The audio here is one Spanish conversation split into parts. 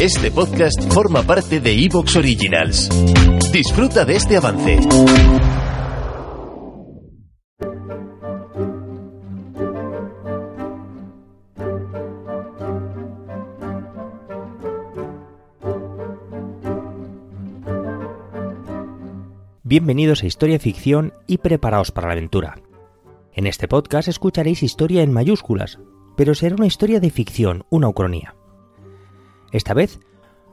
Este podcast forma parte de Evox Originals. Disfruta de este avance. Bienvenidos a Historia Ficción y preparaos para la aventura. En este podcast escucharéis historia en mayúsculas, pero será una historia de ficción, una ucronía. Esta vez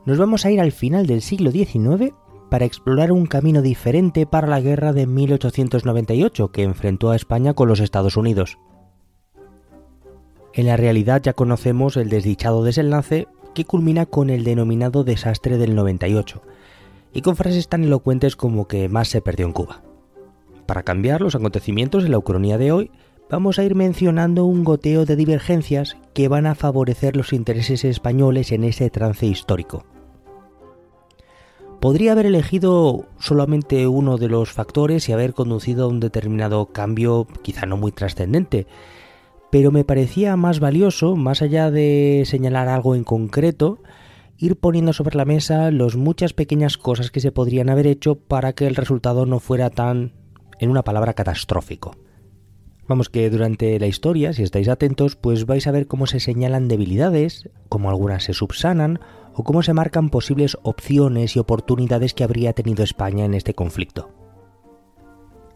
nos vamos a ir al final del siglo XIX para explorar un camino diferente para la guerra de 1898 que enfrentó a España con los Estados Unidos. En la realidad ya conocemos el desdichado desenlace que culmina con el denominado desastre del 98, y con frases tan elocuentes como que más se perdió en Cuba. Para cambiar los acontecimientos de la ucronía de hoy, vamos a ir mencionando un goteo de divergencias que van a favorecer los intereses españoles en ese trance histórico. Podría haber elegido solamente uno de los factores y haber conducido a un determinado cambio quizá no muy trascendente, pero me parecía más valioso, más allá de señalar algo en concreto, ir poniendo sobre la mesa las muchas pequeñas cosas que se podrían haber hecho para que el resultado no fuera tan, en una palabra, catastrófico. Vamos que durante la historia, si estáis atentos, pues vais a ver cómo se señalan debilidades, cómo algunas se subsanan o cómo se marcan posibles opciones y oportunidades que habría tenido España en este conflicto.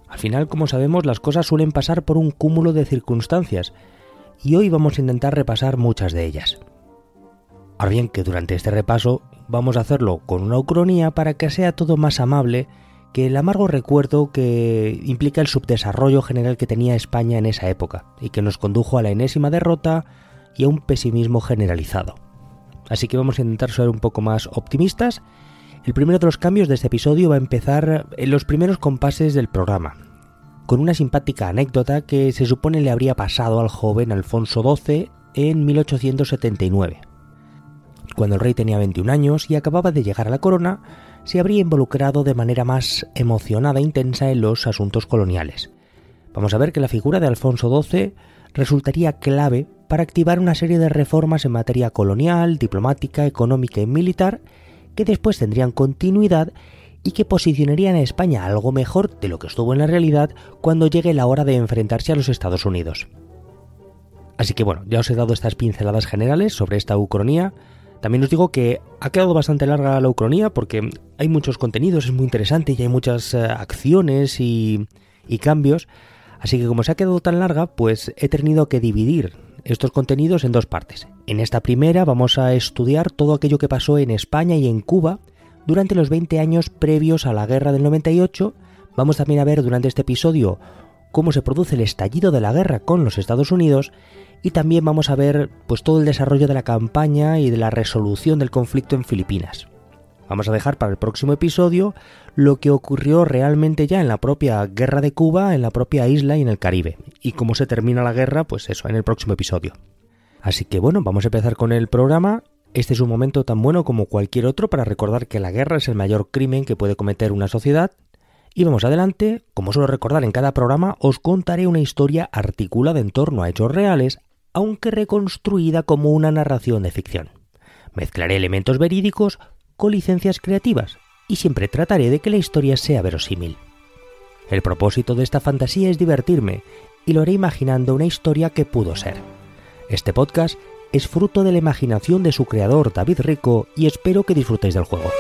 Al final, como sabemos, las cosas suelen pasar por un cúmulo de circunstancias, y hoy vamos a intentar repasar muchas de ellas. Ahora bien, que durante este repaso vamos a hacerlo con una ucronía para que sea todo más amable que el amargo recuerdo que implica el subdesarrollo general que tenía España en esa época y que nos condujo a la enésima derrota y a un pesimismo generalizado. Así que vamos a intentar ser un poco más optimistas. El primero de los cambios de este episodio va a empezar en los primeros compases del programa, con una simpática anécdota que se supone le habría pasado al joven Alfonso XII en 1879. Cuando el rey tenía 21 años y acababa de llegar a la corona, se habría involucrado de manera más emocionada e intensa en los asuntos coloniales. Vamos a ver que la figura de Alfonso XII resultaría clave para activar una serie de reformas en materia colonial, diplomática, económica y militar que después tendrían continuidad y que posicionarían a España algo mejor de lo que estuvo en la realidad cuando llegue la hora de enfrentarse a los Estados Unidos. Así que bueno, ya os he dado estas pinceladas generales sobre esta ucronía, también os digo que ha quedado bastante larga la ucronía porque hay muchos contenidos, es muy interesante y hay muchas eh, acciones y, y cambios. Así que como se ha quedado tan larga, pues he tenido que dividir estos contenidos en dos partes. En esta primera vamos a estudiar todo aquello que pasó en España y en Cuba durante los 20 años previos a la guerra del 98. Vamos también a ver durante este episodio cómo se produce el estallido de la guerra con los Estados Unidos y también vamos a ver pues todo el desarrollo de la campaña y de la resolución del conflicto en Filipinas. Vamos a dejar para el próximo episodio lo que ocurrió realmente ya en la propia guerra de Cuba, en la propia isla y en el Caribe, y cómo se termina la guerra, pues eso, en el próximo episodio. Así que bueno, vamos a empezar con el programa. Este es un momento tan bueno como cualquier otro para recordar que la guerra es el mayor crimen que puede cometer una sociedad. Y vamos adelante, como suelo recordar en cada programa, os contaré una historia articulada en torno a hechos reales, aunque reconstruida como una narración de ficción. Mezclaré elementos verídicos con licencias creativas y siempre trataré de que la historia sea verosímil. El propósito de esta fantasía es divertirme y lo haré imaginando una historia que pudo ser. Este podcast es fruto de la imaginación de su creador David Rico y espero que disfrutéis del juego.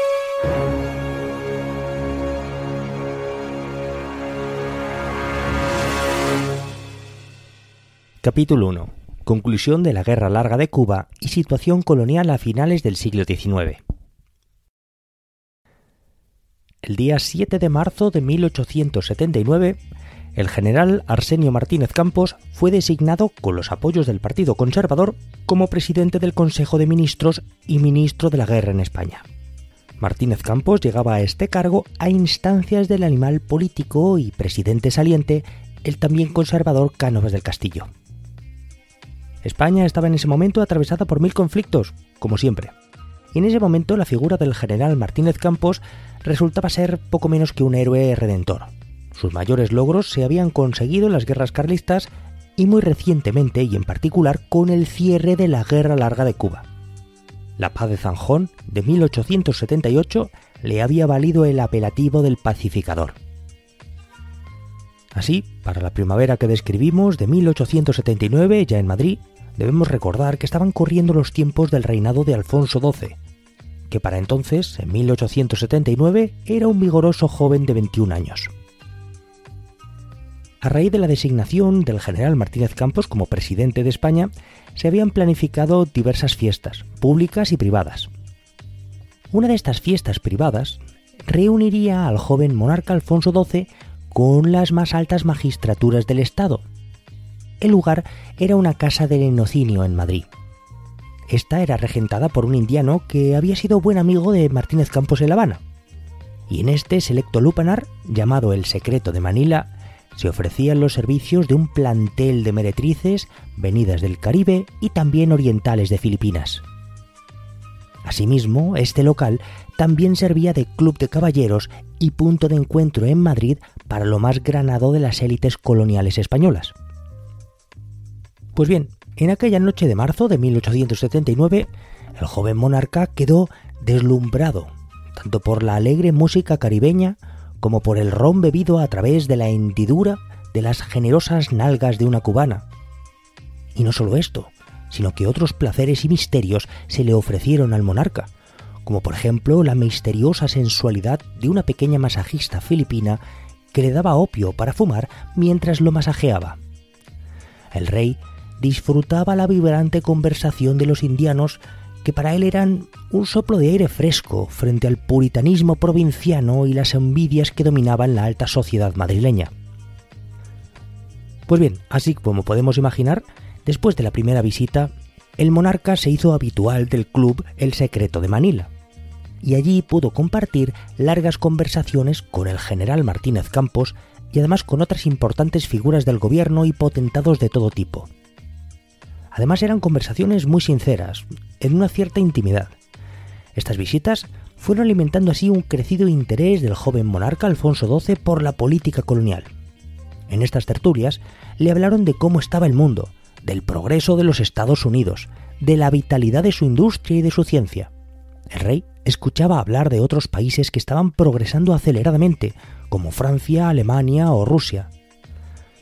Capítulo 1 conclusión de la Guerra Larga de Cuba y situación colonial a finales del siglo XIX. El día 7 de marzo de 1879, el general Arsenio Martínez Campos fue designado con los apoyos del Partido Conservador como presidente del Consejo de Ministros y ministro de la Guerra en España. Martínez Campos llegaba a este cargo a instancias del animal político y presidente saliente, el también conservador Cánovas del Castillo. España estaba en ese momento atravesada por mil conflictos, como siempre. Y en ese momento la figura del general Martínez Campos resultaba ser poco menos que un héroe redentor. Sus mayores logros se habían conseguido en las guerras carlistas y muy recientemente y en particular con el cierre de la Guerra Larga de Cuba. La paz de Zanjón de 1878 le había valido el apelativo del pacificador. Así, para la primavera que describimos de 1879, ya en Madrid, debemos recordar que estaban corriendo los tiempos del reinado de Alfonso XII, que para entonces, en 1879, era un vigoroso joven de 21 años. A raíz de la designación del general Martínez Campos como presidente de España, se habían planificado diversas fiestas, públicas y privadas. Una de estas fiestas privadas reuniría al joven monarca Alfonso XII con las más altas magistraturas del Estado. El lugar era una casa del enocinio en Madrid. Esta era regentada por un indiano que había sido buen amigo de Martínez Campos en La Habana. Y en este selecto lupanar, llamado El Secreto de Manila, se ofrecían los servicios de un plantel de meretrices venidas del Caribe y también orientales de Filipinas. Asimismo, este local también servía de club de caballeros y punto de encuentro en Madrid para lo más granado de las élites coloniales españolas. Pues bien, en aquella noche de marzo de 1879, el joven monarca quedó deslumbrado, tanto por la alegre música caribeña como por el ron bebido a través de la hendidura de las generosas nalgas de una cubana. Y no solo esto, sino que otros placeres y misterios se le ofrecieron al monarca, como por ejemplo la misteriosa sensualidad de una pequeña masajista filipina que le daba opio para fumar mientras lo masajeaba. El rey disfrutaba la vibrante conversación de los indianos que para él eran un soplo de aire fresco frente al puritanismo provinciano y las envidias que dominaban la alta sociedad madrileña. Pues bien, así como podemos imaginar, después de la primera visita, el monarca se hizo habitual del club El Secreto de Manila, y allí pudo compartir largas conversaciones con el general Martínez Campos y además con otras importantes figuras del gobierno y potentados de todo tipo. Además eran conversaciones muy sinceras, en una cierta intimidad. Estas visitas fueron alimentando así un crecido interés del joven monarca Alfonso XII por la política colonial. En estas tertulias le hablaron de cómo estaba el mundo, del progreso de los Estados Unidos, de la vitalidad de su industria y de su ciencia. El rey escuchaba hablar de otros países que estaban progresando aceleradamente, como Francia, Alemania o Rusia.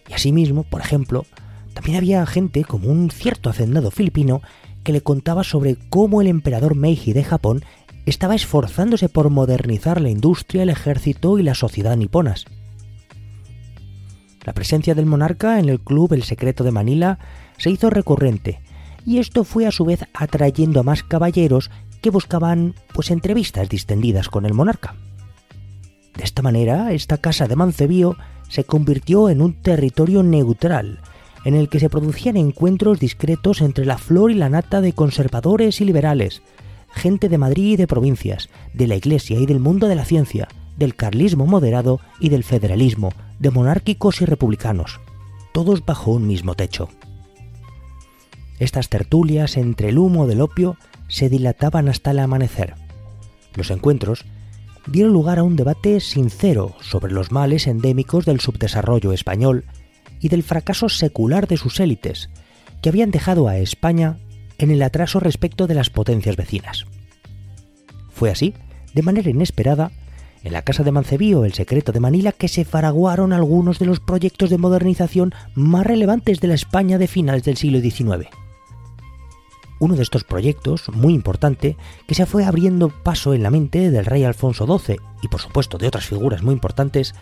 Y asimismo, por ejemplo, también había gente como un cierto hacendado filipino que le contaba sobre cómo el emperador Meiji de Japón estaba esforzándose por modernizar la industria, el ejército y la sociedad niponas. La presencia del monarca en el club El Secreto de Manila se hizo recurrente, y esto fue a su vez atrayendo a más caballeros que buscaban pues entrevistas distendidas con el monarca. De esta manera, esta casa de Mancebío se convirtió en un territorio neutral, en el que se producían encuentros discretos entre la flor y la nata de conservadores y liberales, gente de Madrid y de provincias, de la Iglesia y del mundo de la ciencia, del carlismo moderado y del federalismo, de monárquicos y republicanos, todos bajo un mismo techo. Estas tertulias entre el humo del opio se dilataban hasta el amanecer. Los encuentros dieron lugar a un debate sincero sobre los males endémicos del subdesarrollo español y del fracaso secular de sus élites, que habían dejado a España en el atraso respecto de las potencias vecinas. Fue así, de manera inesperada, en la casa de Mancebío, el secreto de Manila, que se faraguaron algunos de los proyectos de modernización más relevantes de la España de finales del siglo XIX. Uno de estos proyectos, muy importante, que se fue abriendo paso en la mente del rey Alfonso XII y por supuesto de otras figuras muy importantes,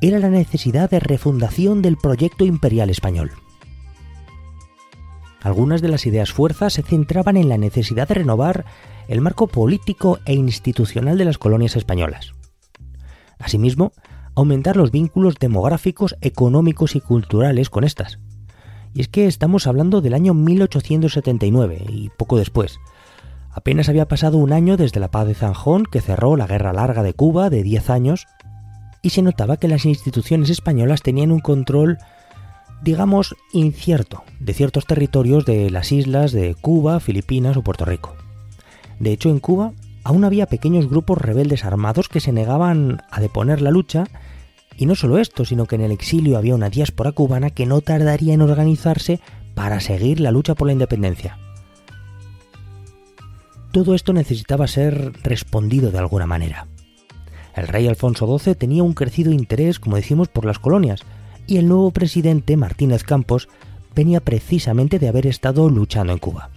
era la necesidad de refundación del proyecto imperial español. Algunas de las ideas fuerzas se centraban en la necesidad de renovar el marco político e institucional de las colonias españolas. Asimismo, aumentar los vínculos demográficos, económicos y culturales con estas. Y es que estamos hablando del año 1879 y poco después. Apenas había pasado un año desde la paz de Zanjón, que cerró la Guerra Larga de Cuba de 10 años, y se notaba que las instituciones españolas tenían un control, digamos, incierto de ciertos territorios de las islas de Cuba, Filipinas o Puerto Rico. De hecho, en Cuba aún había pequeños grupos rebeldes armados que se negaban a deponer la lucha, y no solo esto, sino que en el exilio había una diáspora cubana que no tardaría en organizarse para seguir la lucha por la independencia. Todo esto necesitaba ser respondido de alguna manera. El rey Alfonso XII tenía un crecido interés, como decimos, por las colonias, y el nuevo presidente, Martínez Campos, venía precisamente de haber estado luchando en Cuba.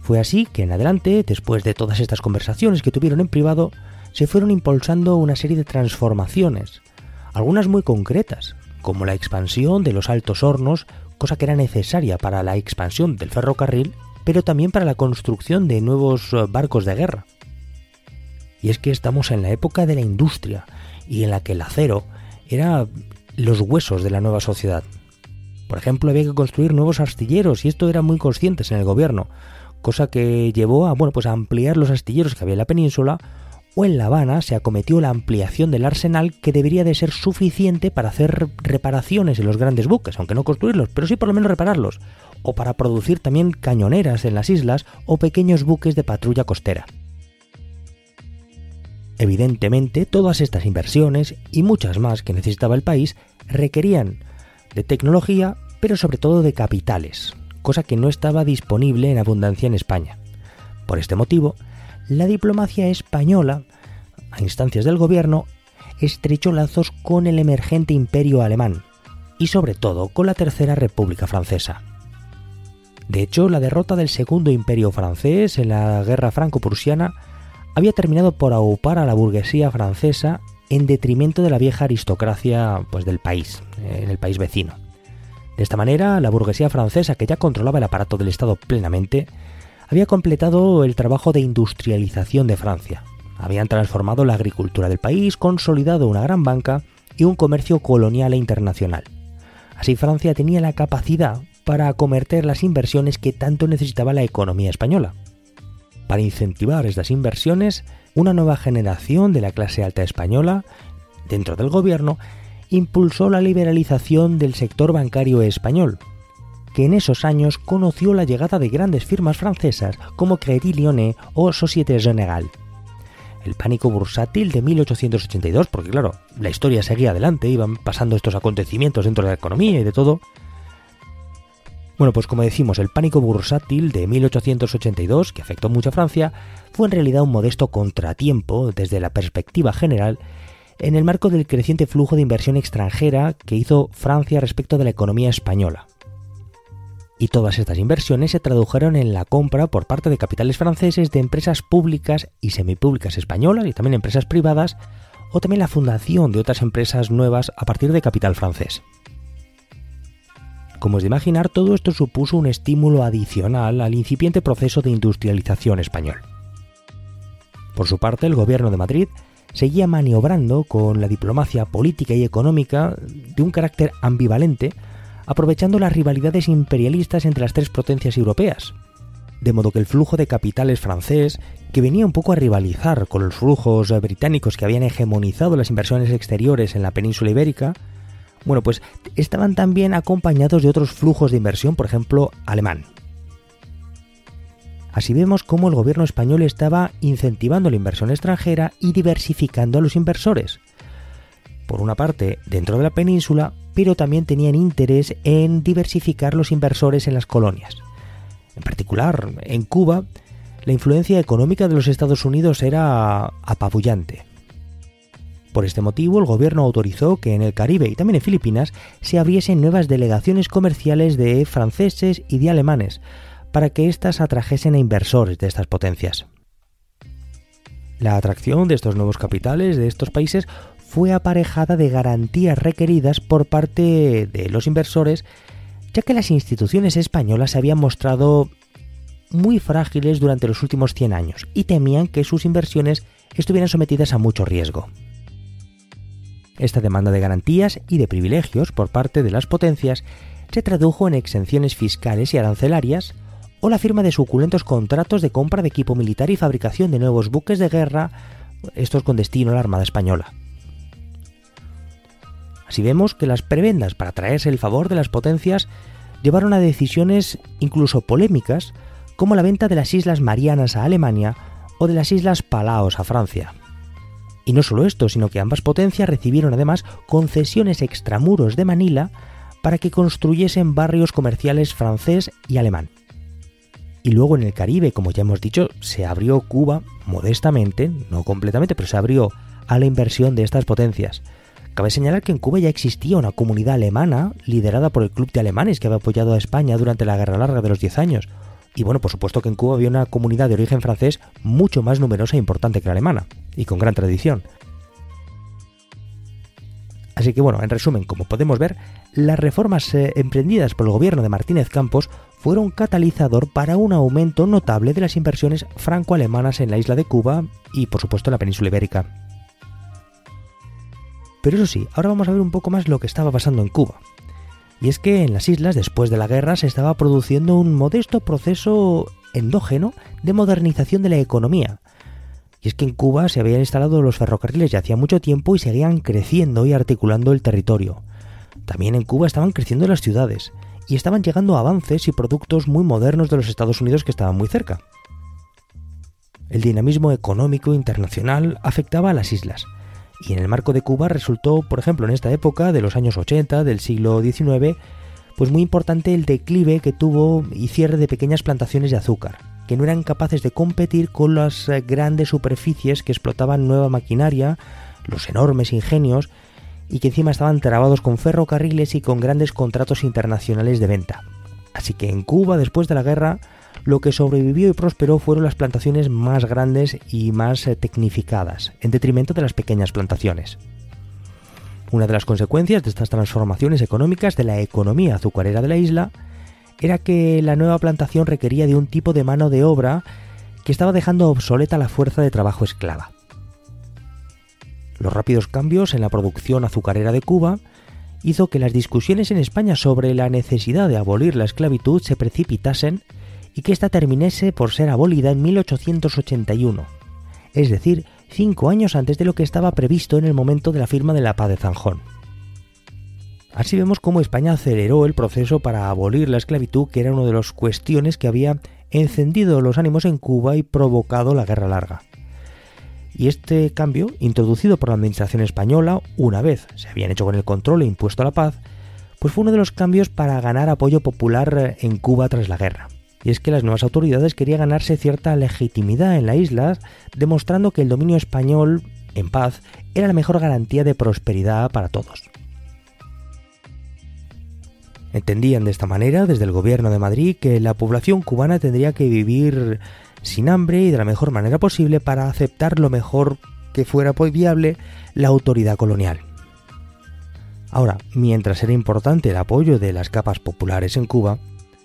Fue así que en adelante, después de todas estas conversaciones que tuvieron en privado, se fueron impulsando una serie de transformaciones, algunas muy concretas, como la expansión de los altos hornos, cosa que era necesaria para la expansión del ferrocarril, pero también para la construcción de nuevos eh, barcos de guerra. Y es que estamos en la época de la industria, y en la que el acero era los huesos de la nueva sociedad. Por ejemplo, había que construir nuevos astilleros, y esto era muy conscientes en el gobierno, cosa que llevó a, bueno, pues a ampliar los astilleros que había en la península, o en La Habana se acometió la ampliación del arsenal que debería de ser suficiente para hacer reparaciones en los grandes buques, aunque no construirlos, pero sí por lo menos repararlos, o para producir también cañoneras en las islas o pequeños buques de patrulla costera. Evidentemente, todas estas inversiones y muchas más que necesitaba el país requerían de tecnología, pero sobre todo de capitales, cosa que no estaba disponible en abundancia en España. Por este motivo, la diplomacia española, a instancias del gobierno, estrechó lazos con el emergente imperio alemán y sobre todo con la Tercera República Francesa. De hecho, la derrota del Segundo Imperio francés en la Guerra Franco-Prusiana había terminado por aupar a la burguesía francesa en detrimento de la vieja aristocracia pues, del país, en el país vecino. De esta manera, la burguesía francesa, que ya controlaba el aparato del Estado plenamente, había completado el trabajo de industrialización de Francia. Habían transformado la agricultura del país, consolidado una gran banca y un comercio colonial e internacional. Así Francia tenía la capacidad para acometer las inversiones que tanto necesitaba la economía española. Para incentivar estas inversiones, una nueva generación de la clase alta española, dentro del gobierno, impulsó la liberalización del sector bancario español, que en esos años conoció la llegada de grandes firmas francesas como Crédit Lyonnais o Société Générale. El pánico bursátil de 1882, porque claro, la historia seguía adelante, iban pasando estos acontecimientos dentro de la economía y de todo. Bueno, pues como decimos, el pánico bursátil de 1882, que afectó mucho a Francia, fue en realidad un modesto contratiempo desde la perspectiva general en el marco del creciente flujo de inversión extranjera que hizo Francia respecto de la economía española. Y todas estas inversiones se tradujeron en la compra por parte de capitales franceses de empresas públicas y semipúblicas españolas y también empresas privadas, o también la fundación de otras empresas nuevas a partir de capital francés. Como es de imaginar, todo esto supuso un estímulo adicional al incipiente proceso de industrialización español. Por su parte, el gobierno de Madrid seguía maniobrando con la diplomacia política y económica de un carácter ambivalente, aprovechando las rivalidades imperialistas entre las tres potencias europeas. De modo que el flujo de capitales francés, que venía un poco a rivalizar con los flujos británicos que habían hegemonizado las inversiones exteriores en la península ibérica, bueno, pues estaban también acompañados de otros flujos de inversión, por ejemplo, alemán. Así vemos cómo el gobierno español estaba incentivando la inversión extranjera y diversificando a los inversores. Por una parte, dentro de la península, pero también tenían interés en diversificar los inversores en las colonias. En particular, en Cuba, la influencia económica de los Estados Unidos era apabullante. Por este motivo, el gobierno autorizó que en el Caribe y también en Filipinas se abriesen nuevas delegaciones comerciales de franceses y de alemanes, para que éstas atrajesen a inversores de estas potencias. La atracción de estos nuevos capitales de estos países fue aparejada de garantías requeridas por parte de los inversores, ya que las instituciones españolas se habían mostrado muy frágiles durante los últimos 100 años y temían que sus inversiones estuvieran sometidas a mucho riesgo. Esta demanda de garantías y de privilegios por parte de las potencias se tradujo en exenciones fiscales y arancelarias o la firma de suculentos contratos de compra de equipo militar y fabricación de nuevos buques de guerra, estos con destino a la Armada Española. Así vemos que las prebendas para traerse el favor de las potencias llevaron a decisiones incluso polémicas, como la venta de las Islas Marianas a Alemania o de las Islas Palaos a Francia. Y no solo esto, sino que ambas potencias recibieron además concesiones extramuros de Manila para que construyesen barrios comerciales francés y alemán. Y luego en el Caribe, como ya hemos dicho, se abrió Cuba modestamente, no completamente, pero se abrió a la inversión de estas potencias. Cabe señalar que en Cuba ya existía una comunidad alemana liderada por el Club de Alemanes que había apoyado a España durante la Guerra Larga de los 10 años. Y bueno, por supuesto que en Cuba había una comunidad de origen francés mucho más numerosa e importante que la alemana, y con gran tradición. Así que bueno, en resumen, como podemos ver, las reformas eh, emprendidas por el gobierno de Martínez Campos fueron catalizador para un aumento notable de las inversiones franco-alemanas en la isla de Cuba y por supuesto en la península ibérica. Pero eso sí, ahora vamos a ver un poco más lo que estaba pasando en Cuba. Y es que en las islas, después de la guerra, se estaba produciendo un modesto proceso endógeno de modernización de la economía. Y es que en Cuba se habían instalado los ferrocarriles ya hacía mucho tiempo y seguían creciendo y articulando el territorio. También en Cuba estaban creciendo las ciudades y estaban llegando avances y productos muy modernos de los Estados Unidos que estaban muy cerca. El dinamismo económico internacional afectaba a las islas, y en el marco de Cuba resultó, por ejemplo, en esta época de los años 80 del siglo XIX, pues muy importante el declive que tuvo y cierre de pequeñas plantaciones de azúcar, que no eran capaces de competir con las eh, grandes superficies que explotaban nueva maquinaria, los enormes ingenios, y que encima estaban trabados con ferrocarriles y con grandes contratos internacionales de venta. Así que en Cuba, después de la guerra, lo que sobrevivió y prosperó fueron las plantaciones más grandes y más eh, tecnificadas, en detrimento de las pequeñas plantaciones. Una de las consecuencias de estas transformaciones económicas de la economía azucarera de la isla era que la nueva plantación requería de un tipo de mano de obra que estaba dejando obsoleta la fuerza de trabajo esclava. Los rápidos cambios en la producción azucarera de Cuba hizo que las discusiones en España sobre la necesidad de abolir la esclavitud se precipitasen y que ésta terminase por ser abolida en 1881, es decir, cinco años antes de lo que estaba previsto en el momento de la firma de la paz de Zanjón. Así vemos cómo España aceleró el proceso para abolir la esclavitud, que era una de las cuestiones que había encendido los ánimos en Cuba y provocado la guerra larga. Y este cambio, introducido por la administración española, una vez se habían hecho con el control e impuesto la paz, pues fue uno de los cambios para ganar apoyo popular en Cuba tras la guerra y es que las nuevas autoridades querían ganarse cierta legitimidad en la isla, demostrando que el dominio español en paz era la mejor garantía de prosperidad para todos. Entendían de esta manera, desde el gobierno de Madrid, que la población cubana tendría que vivir sin hambre y de la mejor manera posible para aceptar lo mejor que fuera viable la autoridad colonial. Ahora, mientras era importante el apoyo de las capas populares en Cuba,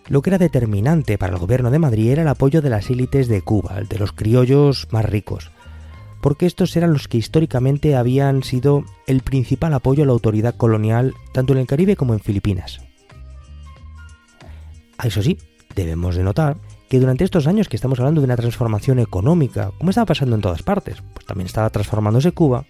lo que era determinante para el gobierno de Madrid era el apoyo de las élites de Cuba, de los criollos más ricos, porque estos eran los que históricamente habían sido el principal apoyo a la autoridad colonial tanto en el Caribe como en Filipinas. A eso sí, debemos de notar que durante estos años que estamos hablando de una transformación económica, como estaba pasando en todas partes, pues también estaba transformándose Cuba,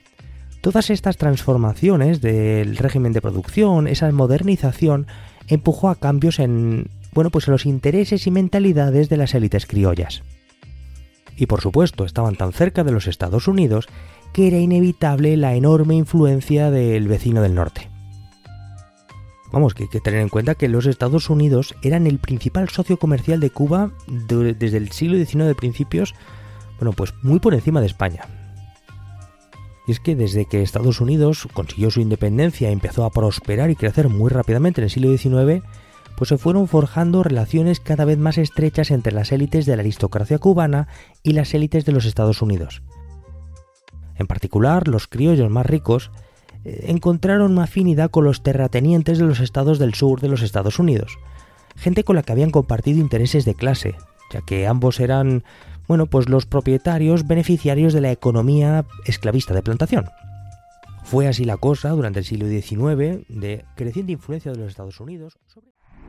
todas estas transformaciones del régimen de producción, esa modernización, empujó a cambios en bueno, pues en los intereses y mentalidades de las élites criollas. Y por supuesto, estaban tan cerca de los Estados Unidos que era inevitable la enorme influencia del vecino del norte. Vamos, que hay que tener en cuenta que los Estados Unidos eran el principal socio comercial de Cuba desde el siglo XIX de principios, bueno, pues muy por encima de España. Y es que desde que Estados Unidos consiguió su independencia y empezó a prosperar y crecer muy rápidamente en el siglo XIX, pues se fueron forjando relaciones cada vez más estrechas entre las élites de la aristocracia cubana y las élites de los Estados Unidos. En particular, los criollos más ricos eh, encontraron una afinidad con los terratenientes de los estados del sur de los Estados Unidos, gente con la que habían compartido intereses de clase, ya que ambos eran, bueno, pues los propietarios beneficiarios de la economía esclavista de plantación. Fue así la cosa durante el siglo XIX de creciente influencia de los Estados Unidos sobre...